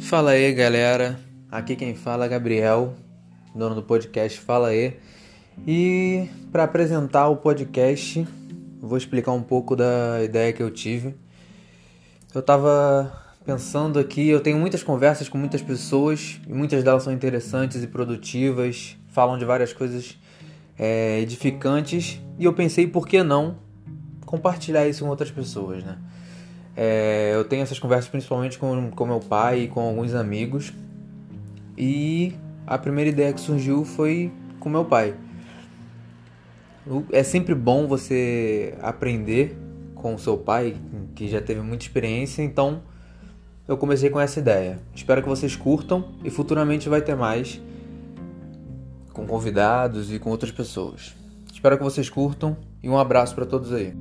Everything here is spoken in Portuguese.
Fala aí, galera. Aqui quem fala é Gabriel, dono do podcast Fala aí. E para apresentar o podcast, vou explicar um pouco da ideia que eu tive. Eu tava pensando aqui, eu tenho muitas conversas com muitas pessoas e muitas delas são interessantes e produtivas, falam de várias coisas é, edificantes e eu pensei por que não compartilhar isso com outras pessoas, né? É, eu tenho essas conversas principalmente com, com meu pai e com alguns amigos e a primeira ideia que surgiu foi com meu pai. É sempre bom você aprender com seu pai, que já teve muita experiência, então eu comecei com essa ideia. Espero que vocês curtam e futuramente vai ter mais com convidados e com outras pessoas. Espero que vocês curtam e um abraço para todos aí.